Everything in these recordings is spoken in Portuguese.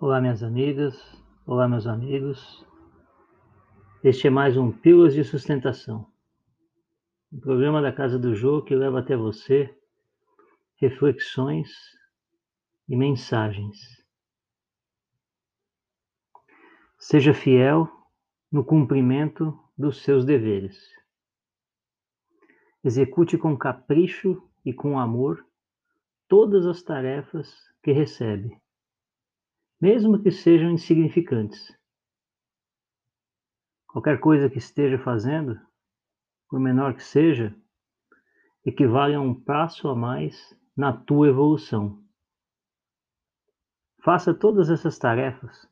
Olá, minhas amigas, olá, meus amigos. Este é mais um Pílulas de Sustentação, um programa da Casa do Jô que leva até você reflexões e mensagens. Seja fiel no cumprimento dos seus deveres. Execute com capricho e com amor todas as tarefas que recebe mesmo que sejam insignificantes. Qualquer coisa que esteja fazendo, por menor que seja, equivale a um passo a mais na tua evolução. Faça todas essas tarefas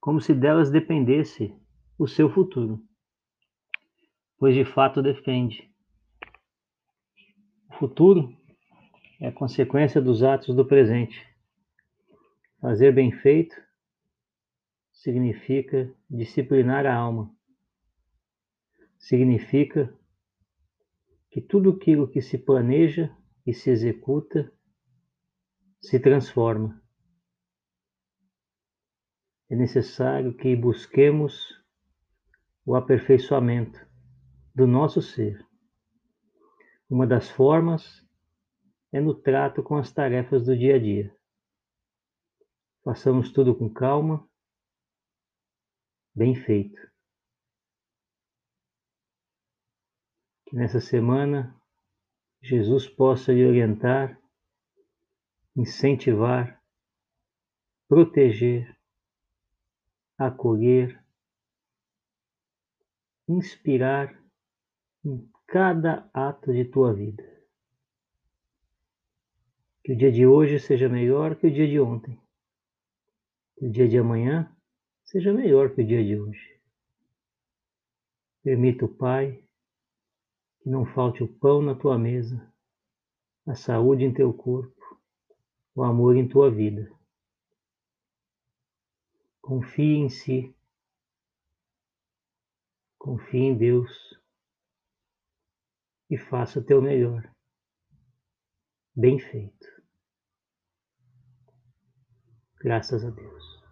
como se delas dependesse o seu futuro, pois de fato depende. O futuro é consequência dos atos do presente. Fazer bem feito significa disciplinar a alma. Significa que tudo aquilo que se planeja e se executa se transforma. É necessário que busquemos o aperfeiçoamento do nosso ser. Uma das formas é no trato com as tarefas do dia a dia. Façamos tudo com calma, bem feito. Que nessa semana Jesus possa lhe orientar, incentivar, proteger, acolher, inspirar em cada ato de tua vida. Que o dia de hoje seja melhor que o dia de ontem que o dia de amanhã seja melhor que o dia de hoje. Permita Pai que não falte o pão na tua mesa, a saúde em teu corpo, o amor em tua vida. Confie em si, confie em Deus e faça o teu melhor. Bem feito. Graças a Deus.